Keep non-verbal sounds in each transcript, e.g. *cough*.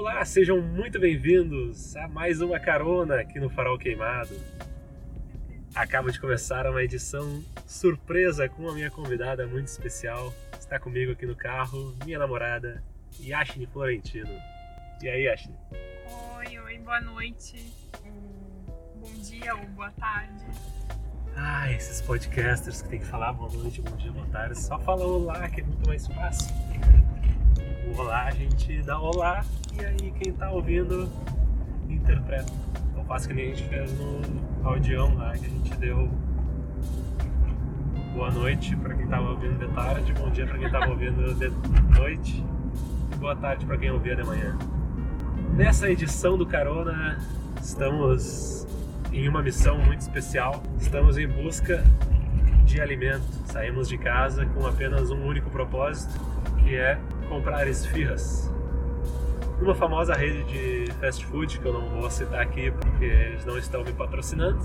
Olá, sejam muito bem-vindos a mais uma carona aqui no Farol Queimado. Acaba de começar uma edição surpresa com a minha convidada muito especial. Está comigo aqui no carro, minha namorada, Yashni Florentino. E aí, Yashni? Oi, oi, boa noite, bom dia ou boa tarde. Ah, esses podcasters que tem que falar boa noite, bom dia, boa tarde, só fala olá que é muito mais fácil. Olá a gente dá olá e aí quem tá ouvindo interpreta. Então faço que nem a gente fez no audião lá, que a gente deu boa noite para quem tava ouvindo de tarde, bom dia para quem tava ouvindo de noite e boa tarde para quem ouvia de manhã. Nessa edição do Carona, estamos em uma missão muito especial. Estamos em busca de alimento. Saímos de casa com apenas um único propósito, que é comprar esfirras. Uma famosa rede de fast food, que eu não vou citar aqui porque eles não estão me patrocinando,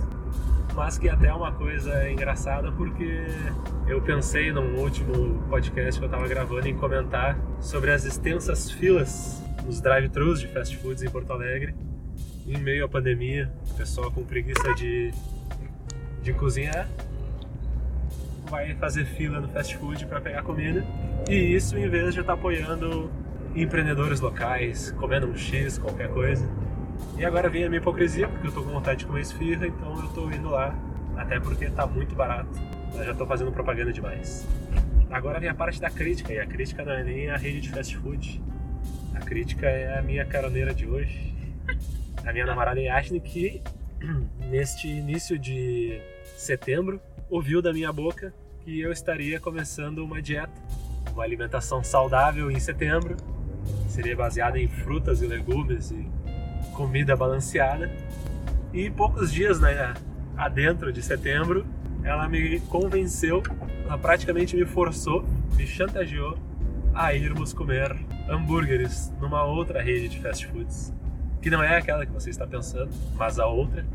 mas que até é uma coisa engraçada porque eu pensei num último podcast que eu estava gravando em comentar sobre as extensas filas nos drive-thrus de fast foods em Porto Alegre, em meio à pandemia, o pessoal com preguiça de, de cozinhar vai fazer fila no fast food para pegar comida e isso em vez de estar tá apoiando empreendedores locais, comendo um X, qualquer coisa. E agora vem a minha hipocrisia, porque eu tô com vontade de comer esfirra, então eu tô indo lá, até porque tá muito barato. Eu já tô fazendo propaganda demais. Agora vem a parte da crítica, e a crítica não é nem a rede de fast food. A crítica é a minha caroneira de hoje, a minha namorada Yashni, que *clears throat* neste início de setembro ouviu da minha boca que eu estaria começando uma dieta, uma alimentação saudável em setembro. Seria baseada em frutas e legumes e comida balanceada. E poucos dias né, adentro de setembro, ela me convenceu, ela praticamente me forçou, me chantageou a irmos comer hambúrgueres numa outra rede de fast foods, que não é aquela que você está pensando, mas a outra.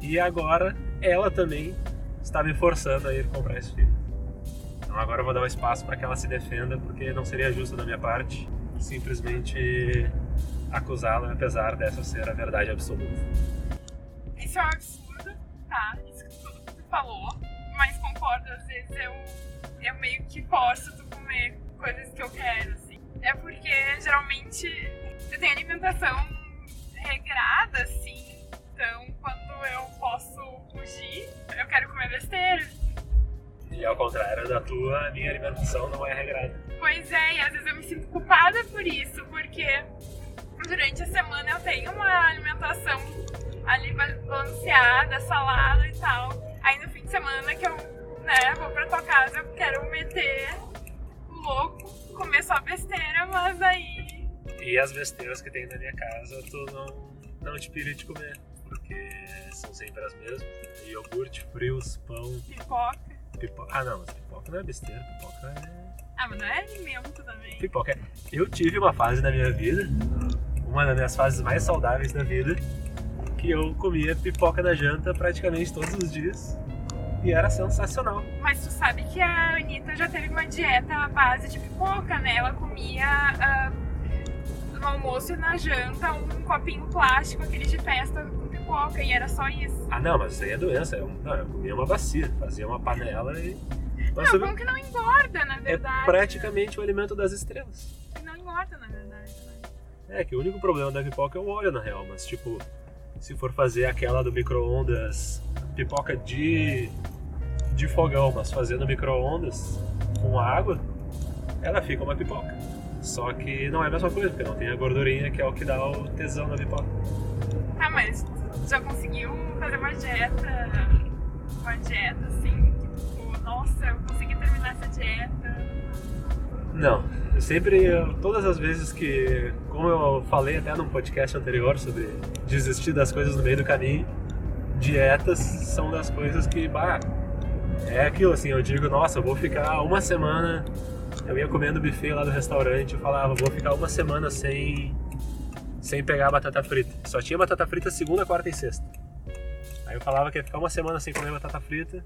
E agora ela também está me forçando a ir comprar esse filme. Então agora eu vou dar um espaço para que ela se defenda, porque não seria justo da minha parte simplesmente acusá-la, apesar dessa ser a verdade absoluta. Isso é um absurdo, tá? Isso que tudo que tu falou, mas concordo, às vezes eu, eu meio que forço tu comer coisas que eu quero, assim. É porque geralmente eu tenho alimentação regrada, assim, então quando eu posso fugir, eu quero comer besteira. E ao contrário da tua, a minha alimentação não é regrada. Pois é, e às vezes eu me sinto culpada por isso, porque durante a semana eu tenho uma alimentação ali balanceada, salada e tal. Aí no fim de semana que eu né, vou pra tua casa, eu quero meter o louco, comer só besteira, mas aí. E as besteiras que tem na minha casa tu não, não te pilha de comer, porque são sempre as mesmas. Iogurte, frios, pão. Pipoca. Pipoca. Ah não, mas pipoca não é besteira, pipoca é. Ah, mas não é alimento também. Pipoca é. Eu tive uma fase na minha vida, uma das minhas fases mais saudáveis da vida, que eu comia pipoca na janta praticamente todos os dias. E era sensacional. Mas tu sabe que a Anitta já teve uma dieta à base de pipoca, né? Ela comia uh, no almoço e na janta um copinho plástico, aquele de festa pipoca, e era só isso. Ah não, mas isso aí é doença. Eu, não, eu comia uma bacia, fazia uma panela e. Mas não, como que não engorda, na é verdade? praticamente o alimento das estrelas. Não engorda, na verdade. né? É que o único problema da pipoca é o óleo, na real. Mas, tipo, se for fazer aquela do micro-ondas, pipoca de, de fogão, mas fazer no micro-ondas com água, ela fica uma pipoca. Só que não é a mesma coisa, porque não tem a gordurinha que é o que dá o tesão na pipoca. Ah, mas já conseguiu fazer uma dieta, uma dieta assim, tipo, nossa, eu consegui terminar essa dieta. Não, eu sempre, eu- todas as vezes que, como eu falei até num podcast anterior sobre desistir das coisas no meio do caminho, dietas são das coisas que, bah, é aquilo assim, eu digo, nossa, eu vou ficar uma semana, eu ia comendo buffet lá do restaurante, eu falava, vou ficar uma semana sem, sem pegar batata frita. Só tinha batata frita segunda, quarta e sexta. Aí eu falava que ia ficar uma semana sem comer batata frita,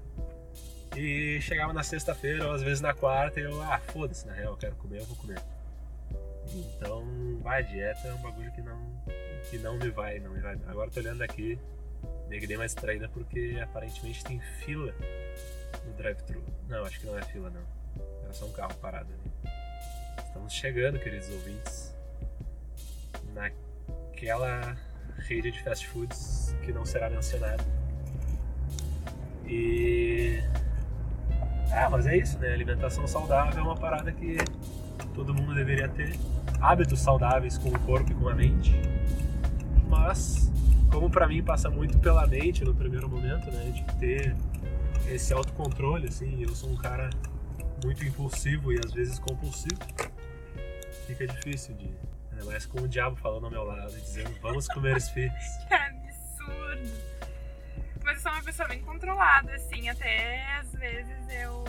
e chegava na sexta-feira, ou às vezes na quarta, e eu, ah, foda-se, na real, eu quero comer, eu vou comer. Então, vai, dieta é um bagulho que não, que não me vai, não me vai. Agora tô olhando aqui, meio que dei uma distraída porque aparentemente tem fila no drive-thru. Não, acho que não é fila não. Era só um carro parado ali. Estamos chegando, queridos ouvintes, naquela rede de fast foods que não será mencionada. E. Ah, mas é isso, né? Alimentação saudável é uma parada que todo mundo deveria ter. Hábitos saudáveis com o corpo e com a mente. Mas, como para mim passa muito pela mente no primeiro momento, né? De ter esse autocontrole, assim. Eu sou um cara muito impulsivo e às vezes compulsivo. Fica difícil de. Ainda mais com o diabo falando ao meu lado, dizendo vamos comer esfirras. *laughs* Que absurdo. Mas eu sou uma pessoa bem controlada, assim, até às vezes eu.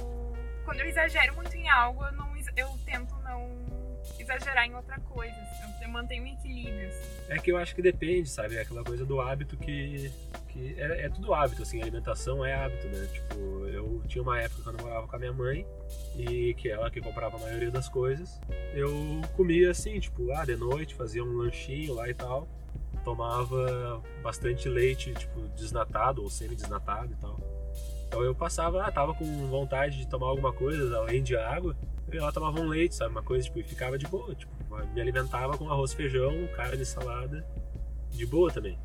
Quando eu exagero muito em algo, eu, não, eu tento não exagerar em outra coisa. assim, Eu mantenho um equilíbrio, assim. É que eu acho que depende, sabe? É aquela coisa do hábito que. que é, é tudo hábito, assim, alimentação é hábito, né? Tipo, eu tinha uma época quando eu morava com a minha mãe, e que ela que comprava a maioria das coisas, eu comia assim, tipo, ah, de noite, fazia um lanchinho lá e tal, tomava bastante leite, tipo, desnatado ou semi-desnatado e tal. Então eu passava, ah, tava com vontade de tomar alguma coisa além de água, lá tomava um leite, sabe? Uma coisa, tipo, e ficava de boa, tipo, me alimentava com arroz, feijão, carne, salada, de boa também.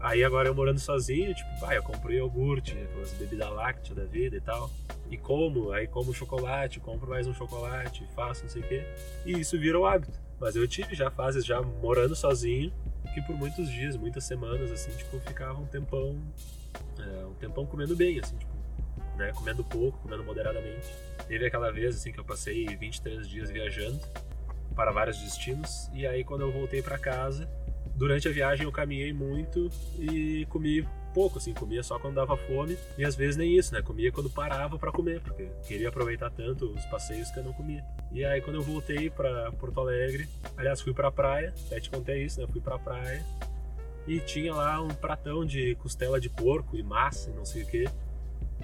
Aí agora eu morando sozinho, tipo, vai, eu compro iogurte, aquelas bebidas lácteas da vida e tal. E como, aí como chocolate, compro mais um chocolate, faço não sei o quê. E isso vira o hábito. Mas eu tive já fases já morando sozinho, que por muitos dias, muitas semanas, assim, tipo, ficava um tempão, é, um tempão comendo bem, assim, tipo, né, comendo pouco, comendo moderadamente. Teve aquela vez, assim, que eu passei 23 dias viajando para vários destinos, e aí quando eu voltei para casa, durante a viagem eu caminhei muito e comi pouco, assim, comia só quando dava fome e às vezes nem isso, né? Comia quando parava para comer, porque queria aproveitar tanto os passeios que eu não comia. E aí quando eu voltei para Porto Alegre, aliás, fui pra praia, até te contei isso, né? Fui pra praia e tinha lá um pratão de costela de porco e massa e não sei o que.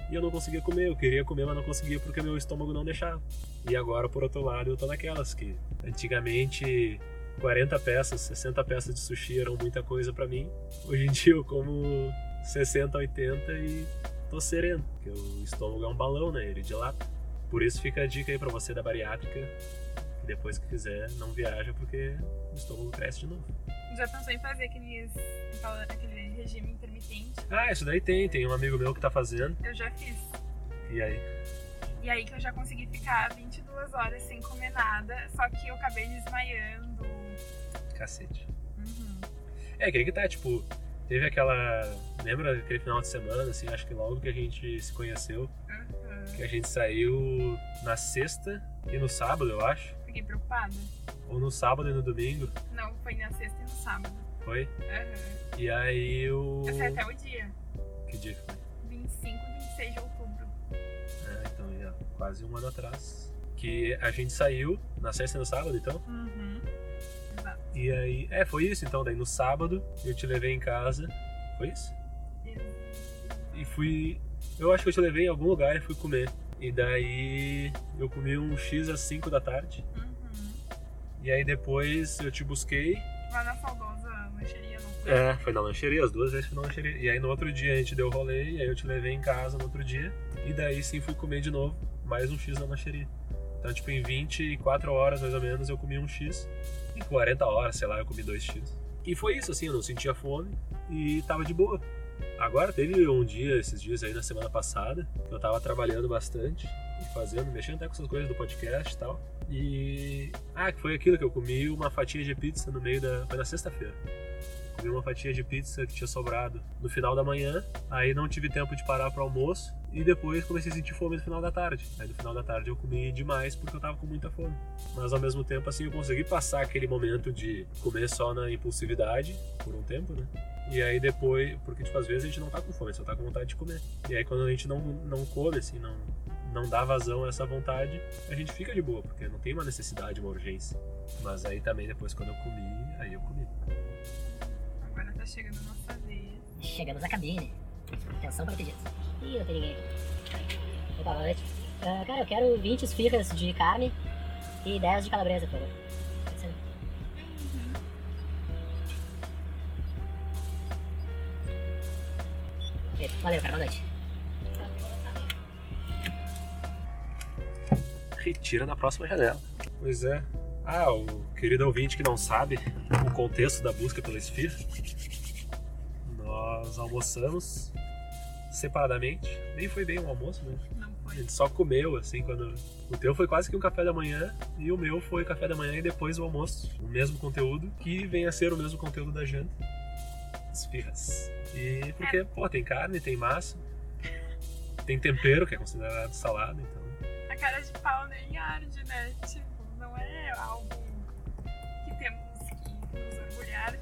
E eu não conseguia comer, eu queria comer, mas não conseguia porque meu estômago não deixava. E agora, por outro lado, eu tô naquelas que antigamente 40 peças, 60 peças de sushi eram muita coisa para mim. Hoje em dia eu como 60, 80 e tô sereno, porque o estômago é um balão, né? Ele dilata. Por isso fica a dica aí pra você da bariátrica, que depois que quiser não viaja porque o estômago cresce de novo. Já pensou em fazer aqueles, aquele regime intermitente? Ah, isso daí tem, tem um amigo meu que tá fazendo. Eu já fiz. E aí? E aí que eu já consegui ficar 22 horas sem comer nada, só que eu acabei desmaiando. Cacete. Uhum. É, que aí que tá, tipo, teve aquela. Lembra aquele final de semana, assim, acho que logo que a gente se conheceu, Uhum. que a gente saiu na sexta e no sábado, eu acho. Fiquei preocupada. Ou no sábado e no domingo, Não, foi na sexta e no sábado. foi? Uhum. E aí eu. Eu saí até o dia. Que dia que foi? 25, 26 de outubro. É, então, já, quase um ano atrás. Que a gente saiu na sexta e no sábado, então. Uhum. Exato. E aí. É, foi isso, então. Daí no sábado eu te levei em casa. Foi isso? E fui. Eu acho que eu te levei em algum lugar e fui comer. E daí eu comi um X às 5 da tarde. Uhum. E aí depois eu te busquei. Lá na saudosa lancheria, não foi? É, foi na lancheria, as duas vezes foi na lancheria. E aí no outro dia a gente deu rolê, e aí eu te levei em casa no outro dia. E daí sim fui comer de novo, mais um X na lancheria. Então, tipo, em 24 horas mais ou menos eu comi um X. Em 40 horas, sei lá, eu comi dois X. E foi isso, assim, eu não sentia fome e tava de boa. Agora teve um dia, esses dias aí na semana passada, que eu tava trabalhando bastante fazendo, mexendo até com essas coisas do podcast e tal. E. Ah, que foi aquilo que eu comi uma fatia de pizza no meio da. Foi na sexta-feira. Comi uma fatia de pizza que tinha sobrado no final da manhã, aí não tive tempo de parar para almoço e depois comecei a sentir fome no final da tarde. Aí no final da tarde eu comi demais porque eu tava com muita fome. Mas ao mesmo tempo assim eu consegui passar aquele momento de comer só na impulsividade por um tempo, né? E aí depois, porque tipo às vezes a gente não tá com fome, só tá com vontade de comer. E aí quando a gente não não come assim, não não dá vazão a essa vontade, a gente fica de boa, porque não tem uma necessidade, uma urgência. Mas aí também depois quando eu comi, aí eu comi. Agora tá chegando a nossa vez. Chegamos à cabine. Atenção protegida. Ih, não tem ninguém. Boa noite. Uh, cara, eu quero 20 esfirras de carne e 10 de calabresa, por favor. É uhum. Valeu, cara, boa noite. Retira na próxima janela. Pois é. Ah, o querido ouvinte que não sabe o contexto da busca pela esfirra. Nós almoçamos separadamente. Nem foi bem um almoço, né? Não A foi. gente só comeu, assim, quando. O teu foi quase que um café da manhã e o meu foi café da manhã e depois o almoço. O mesmo conteúdo, que vem a ser o mesmo conteúdo da janta. Esfirras. E porque, pô, tem carne, tem massa, tem tempero, que é considerado salada, então. Cara de pau nem arde, né? Tipo, não é algo que temos que nos orgulhar.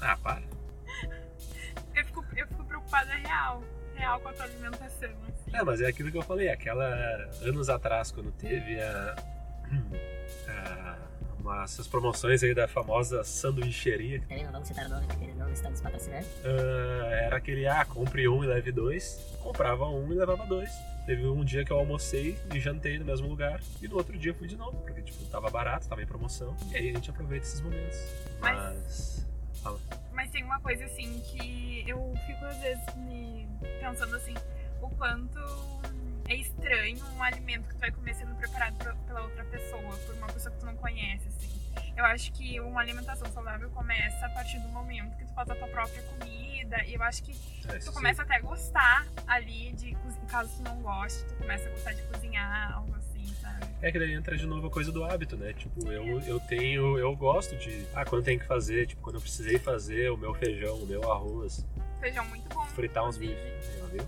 Ah, para. Eu fico, eu fico preocupada real. Real com a tua alimentação, assim. É, mas é aquilo que eu falei, aquela. anos atrás, quando teve a. a uma, essas promoções aí da famosa sanduicheria, Também não vamos citar o nome, porque não estamos patrocinando. ah, era aquele, ah, compre um e leve dois. Comprava um e levava dois. Teve um dia que eu almocei e jantei no mesmo lugar, e no outro dia fui de novo, porque tipo, tava barato, tava em promoção, e aí a gente aproveita esses momentos. Mas. Fala. Mas tem uma coisa assim que eu fico às vezes me pensando assim, o quanto é estranho um alimento que tu vai comer sendo preparado pra- pela outra pessoa, por uma pessoa que tu não conhece, assim. Eu acho que uma alimentação saudável começa a partir do momento que tu faz a tua própria comida, e eu acho que É, tu sim. começa até a gostar ali de cozinhar, caso tu não goste, tu começa a gostar de cozinhar, algo assim, sabe? É que daí entra de novo a coisa do hábito, né? Tipo, eu, eu tenho. Eu gosto de. Ah, quando tem que fazer, tipo, quando eu precisei fazer o meu feijão, o meu arroz, Feijão muito bom. fritar uns bifes, viu?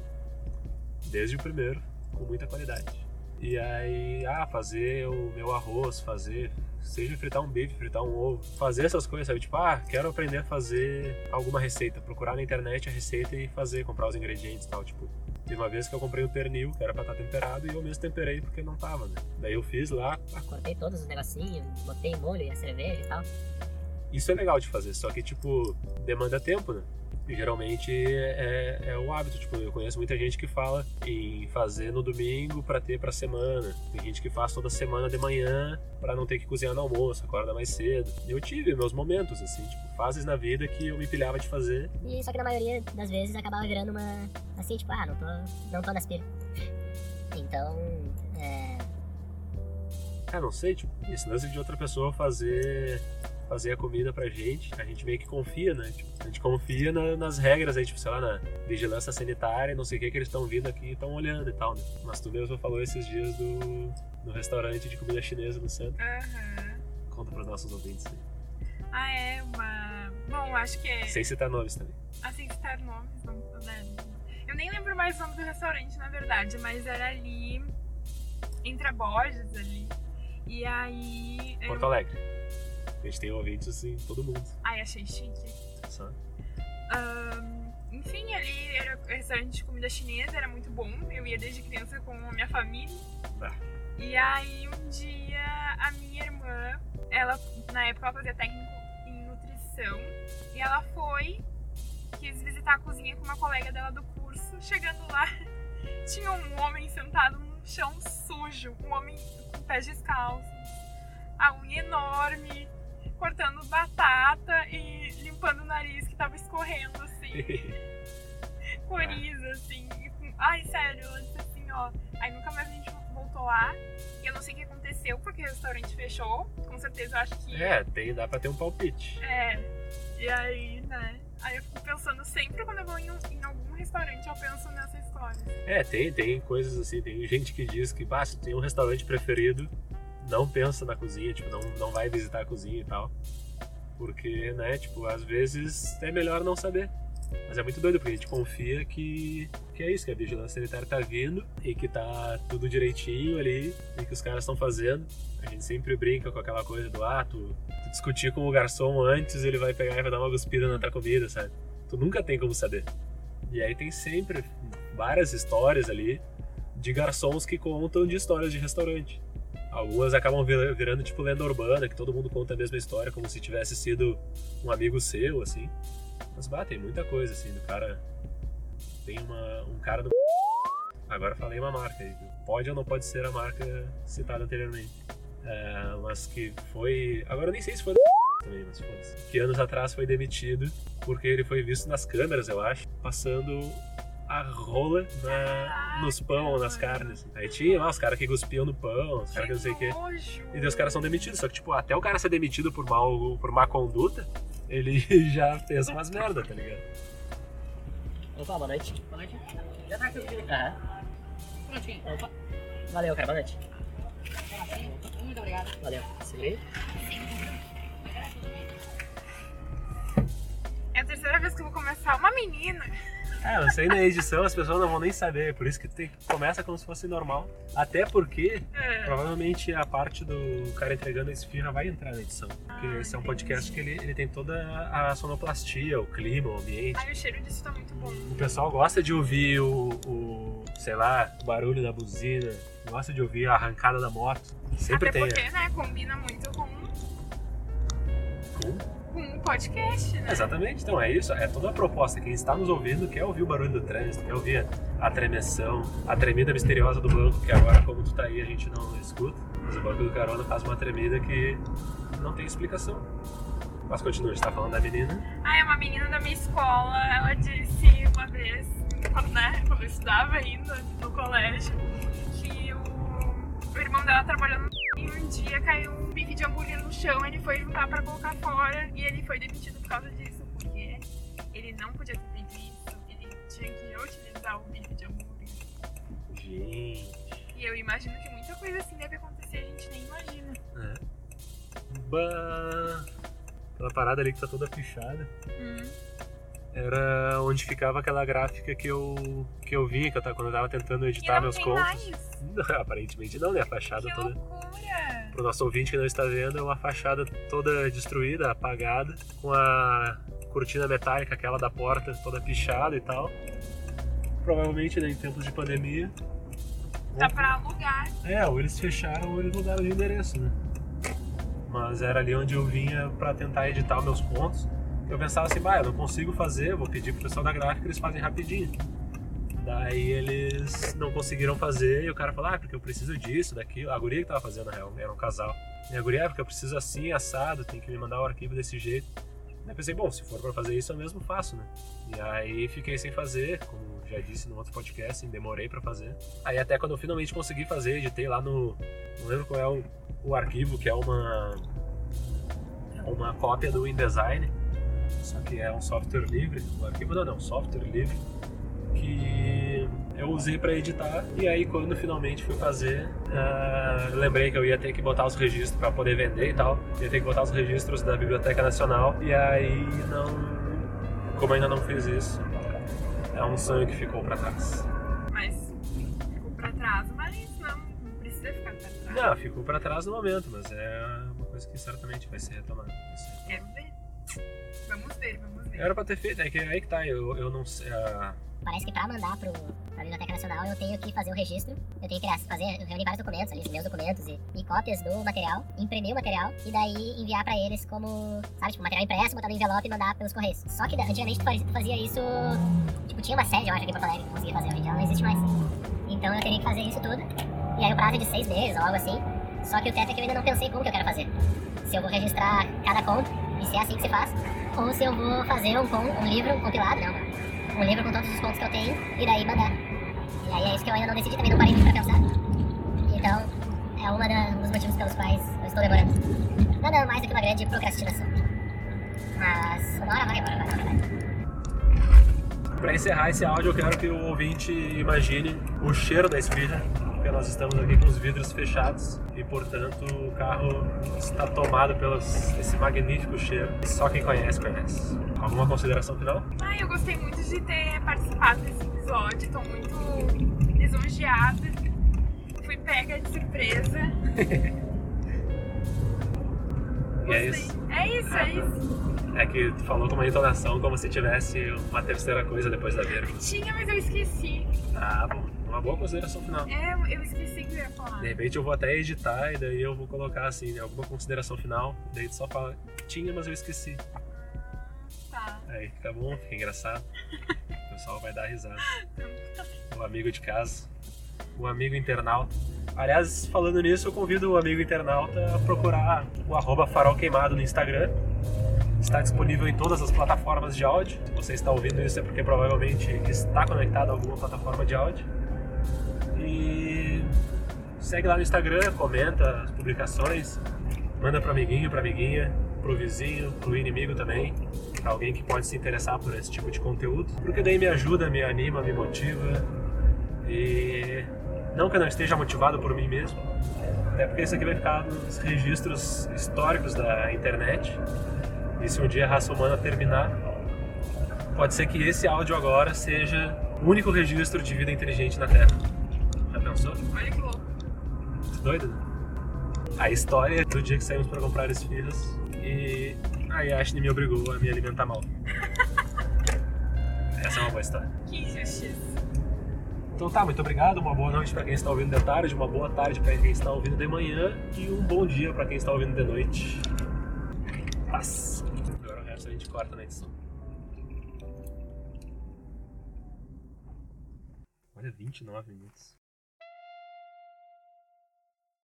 Desde o primeiro, com muita qualidade. E aí, ah, fazer o meu arroz, fazer. Seja fritar um bife, fritar um ovo, fazer essas coisas, sabe? Tipo, ah, quero aprender a fazer alguma receita, procurar na internet a receita e fazer, comprar os ingredientes e tal. Tipo, teve uma vez que eu comprei o pernil, que era pra estar temperado, e eu mesmo temperei porque não tava, né? Daí eu fiz lá, ah, Cortei todos os negocinhos, botei molho e a cerveja e tal. Isso é legal de fazer, só que, tipo, demanda tempo, né? Geralmente é, é o hábito, tipo, eu conheço muita gente que fala em fazer no domingo pra ter pra semana. Tem gente que faz toda semana de manhã pra não ter que cozinhar no almoço, acorda mais cedo. Eu tive meus momentos, assim, tipo, fases na vida que eu me pilhava de fazer. E só que na maioria das vezes acabava virando uma. Assim, tipo, ah, não tô, não tô nas pilhas. Então, é. Ah, não sei, tipo, esse lance de outra pessoa fazer fazer a comida pra gente, a gente meio que confia, né? Tipo, a gente confia na- nas regras aí, tipo, sei lá, na vigilância sanitária, não sei o que, que eles estão vindo aqui e estão olhando e tal, né? Mas tu mesmo falou esses dias do, do restaurante de comida chinesa no centro. Aham. Conta pros nossos ouvintes aí. Ah, é uma. Bom, acho que é. Sem citar nomes também. Assim, citar nomes, não, né? Eu nem lembro mais o nome do restaurante, na verdade, mas era ali. Entre a Borges ali. E aí. Porto Alegre. A gente tem ouvintes assim, todo mundo. Ai, achei chique. Sabe? Ahn, enfim, ali era um restaurante de comida chinesa, era muito bom. Eu ia desde criança com a minha família. Ah. E aí um dia a minha irmã, ela na época ela fazia técnico em nutrição, e ela foi, quis visitar a cozinha com uma colega dela do curso. Chegando lá, *laughs* tinha um homem sentado no chão sujo, um homem com pés descalços, a unha enorme, cortando batata e limpando o nariz que tava escorrendo assim *laughs* coriza, assim. Ai, sério, ela disse assim, ó. Aí nunca mais a gente voltou lá. E eu não sei o que aconteceu, porque o restaurante fechou. Com certeza eu acho que. É, tem, dá pra ter um palpite. É. E aí, né? Aí eu fico pensando sempre quando eu vou em, um- em algum restaurante, eu penso nessa história. É, tem, tem coisas assim, tem gente que diz que, tu tem um restaurante preferido, não pensa na cozinha, tipo, não, não vai visitar a cozinha e tal. Porque, né, tipo, às vezes é melhor não saber. Mas é muito doido, porque a gente confia que, que é isso, que a vigilância sanitária tá vindo e que tá tudo direitinho ali e que os caras estão fazendo. A gente sempre brinca com aquela coisa do ah, tu, tu discutir com o garçom antes, ele vai pegar e vai dar uma cuspida na tua comida, sabe? Tu nunca tem como saber. E aí tem sempre várias histórias ali de garçons que contam de histórias de restaurante. Algumas acabam vir- virando tipo lenda urbana, que todo mundo conta a mesma história, como se tivesse sido um amigo seu, assim. Mas bah, tem muita coisa, assim, do cara. Tem uma, um cara do. Agora falei uma marca. Pode ou não pode ser a marca citada anteriormente. É, mas que foi. Agora eu nem sei se foi também, mas foda-se. Que anos atrás foi demitido porque ele foi visto nas câmeras, eu acho, passando a rola na, nos pão, nas carnes. Aí tinha lá os caras que cuspiam no pão, os caras que não sei o quê. E daí os caras são demitidos. Só que, tipo, até o cara ser demitido por, mal, por má conduta, ele *laughs* já fez umas merda, tá ligado? Opa, boa noite. Boa noite. Já tá aqui o. Aham. Prontinho. Opa. Valeu, cara. Boa noite. Muito obrigado. Valeu. Segurei. É a terceira vez que eu vou começar. Uma menina. *laughs* É, não sei na edição, as pessoas não vão nem saber. Por isso que tem, começa como se fosse normal. Até porque, É. provavelmente, a parte do cara entregando a esfirra vai entrar na edição. Porque esse é um podcast que ele, ele tem toda a sonoplastia, o clima, o ambiente. Ai, o cheiro disso tá muito bom. O pessoal gosta de ouvir o, o, sei lá, o barulho da buzina, gosta de ouvir a arrancada da moto. Sempre Até tem. porque, né, combina muito com, Com- podcast, né? Exatamente, então é isso, é toda a proposta. Quem está nos ouvindo quer ouvir o barulho do trânsito, quer ouvir a tremeção, a tremida misteriosa do banco, que agora, como tu tá aí, a gente não escuta. Mas o banco do carona faz uma tremida que não tem explicação. Mas continua, a gente tá falando da menina. Ah, é uma menina da minha escola, ela disse uma vez, quando, né, quando eu estudava ainda no colégio, que o, o irmão dela trabalhando e um dia caiu um bife de hambúrguer no chão, ele foi juntar pra colocar fora e ele foi demitido por causa disso, porque ele não podia ter feito isso, ele tinha que reutilizar o bife de hambúrguer. Gente. E eu imagino que muita coisa assim deve acontecer, a gente nem imagina. É. Bah. Aquela parada ali que tá toda pichada. Hum. Era onde ficava aquela gráfica que eu, que eu vi que eu tava, quando eu tava tentando editar meus contos. Não, *laughs* aparentemente não, né? A fachada Que toda. loucura! Pro nosso ouvinte que não está vendo, é uma fachada toda destruída, apagada, com a cortina metálica, aquela da porta, toda pichada e tal. Provavelmente né, em tempos de pandemia. Dá pra alugar. É, ou eles fecharam ou eles mudaram de endereço, né? Mas era ali onde eu vinha pra tentar editar meus pontos. Eu pensava assim, bah, eu não consigo fazer, vou pedir pro pessoal da gráfica, eles fazem rapidinho. Daí eles não conseguiram fazer e o cara falou, ah, porque eu preciso disso, daquilo. A guria que tava fazendo, na real, era um casal. E a guria, ah, porque eu preciso assim, assado, tem que me mandar o arquivo desse jeito. Daí pensei, bom, se for pra fazer isso, eu mesmo faço, né? E aí fiquei sem fazer, como já disse no outro podcast, demorei pra fazer. Aí até quando eu finalmente consegui fazer, editei lá no. Não lembro qual é o, o arquivo, que é uma. É uma cópia do InDesign. Só que é um software livre. O arquivo não, não, software livre. Que eu usei pra editar. E aí quando finalmente fui fazer, eu lembrei que eu ia ter que botar os registros pra poder vender e tal. Ia ter que botar os registros da Biblioteca Nacional. E aí não. Como ainda não fiz isso, é um sonho que ficou pra trás. Mas ficou pra trás, mas não, não precisa ficar pra trás. Não, ficou pra trás no momento, mas é uma coisa que certamente vai ser retomada. Quero ver. Vamos ver, vamos ver. Era pra ter feito, é que aí que tá, eu, eu não sei. Parece que pra mandar pro, pra Biblioteca Nacional eu tenho que fazer o registro, eu tenho que criar, fazer, reunir vários documentos ali, meus documentos e, e cópias do material, imprimir o material e daí enviar pra eles como, sabe, tipo, material impresso, botar no envelope e mandar pelos correios. Só que antigamente tu fazia, isso, tipo, tinha uma sede, eu acho, aqui em Porto Alegre que conseguia fazer, hoje em dia ela não existe mais. Então eu teria que fazer isso tudo, e aí o prazo é de seis meses ou algo assim, só que o teto é que eu ainda não pensei como que eu quero fazer. Se eu vou registrar cada conto, e se é assim que se faz, ou se eu vou fazer um, um livro, um compilado, não, um livro com todos os contos que eu tenho e daí mandar. E aí é isso que eu ainda não decidi, também não parei muito pra pensar. Então, é uma um dos motivos pelos quais eu estou demorando. Nada mais do que uma grande procrastinação. Mas uma hora vai, uma hora vai, uma hora vai. Pra encerrar esse áudio, eu quero que o ouvinte imagine o cheiro da esfirra, nós estamos aqui com os vidros fechados e, portanto, o carro está tomado pelo esse magnífico cheiro. Só quem conhece, conhece. Alguma consideração final? Ai, eu gostei muito de ter participado desse episódio, tô muito lisonjeada. Fui pega de surpresa. *laughs* E é isso. É isso, é isso. É que tu falou com uma entonação como se tivesse uma terceira coisa depois da vírgula. Tinha, mas eu esqueci. Ah, bom. Boa consideração final. É, eu esqueci que eu ia falar. De repente eu vou até editar e daí eu vou colocar assim, né, alguma consideração final. Daí tu só fala, tinha, mas eu esqueci. Tá. Aí fica bom, fica engraçado. O pessoal vai dar risada. *laughs* O amigo de casa. O amigo internauta. Aliás, falando nisso, eu convido o amigo internauta a procurar o arroba farol queimado no Instagram. Está disponível em todas as plataformas de áudio. Se você está ouvindo isso é porque provavelmente está conectado a alguma plataforma de áudio. E segue lá no Instagram, comenta as publicações, manda para amiguinho, para amiguinha, pro vizinho, pro inimigo também, pra alguém que pode se interessar por esse tipo de conteúdo, porque daí me ajuda, me anima, me motiva e não que eu não esteja motivado por mim mesmo, até porque isso aqui vai ficar nos registros históricos da internet. E se um dia a raça humana terminar, pode ser que esse áudio agora seja o único registro de vida inteligente na Terra. Olha que louco. Doido, né? A história do dia que saímos para comprar esfirras e a Yashni me obrigou a me alimentar mal. *laughs* Essa é uma boa história. Que injustiça. Então tá, muito obrigado. Uma boa noite para quem está ouvindo de tarde, uma boa tarde para quem está ouvindo de manhã e um bom dia para quem está ouvindo de noite. Paz. Agora o resto a gente corta na edição. Olha, 29 minutos.